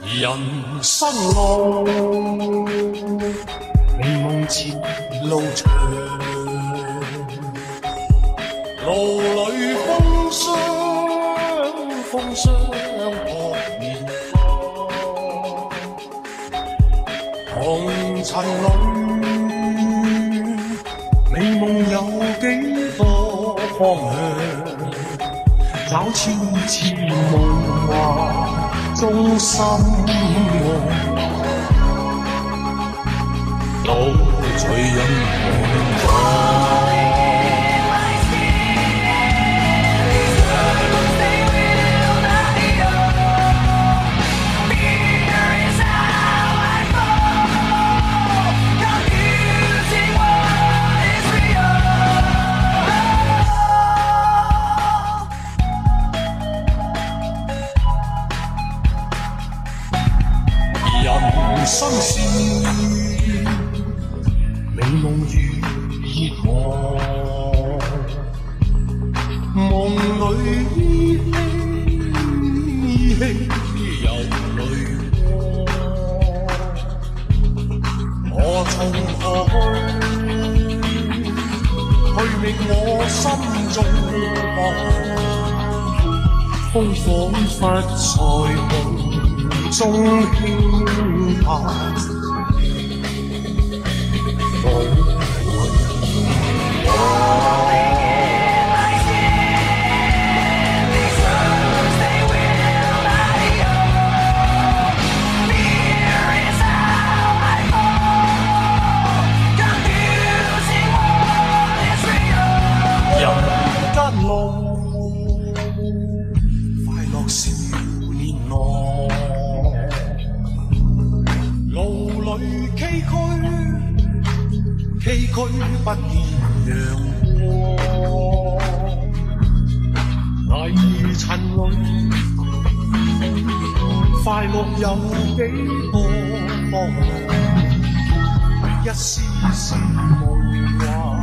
人生路，美梦前路长，路里风霜，风霜扑面霜。红尘里，美梦有几多方向？找千千梦。心爱，酒醉人我。心事，美夢如熱望，夢裏依稀依稀有淚光，我從何去？去覓我心中夢，風仿佛在夢中輕。人间路，快乐事。崎岖不见阳光，泥尘里快乐有几多？一丝丝梦幻。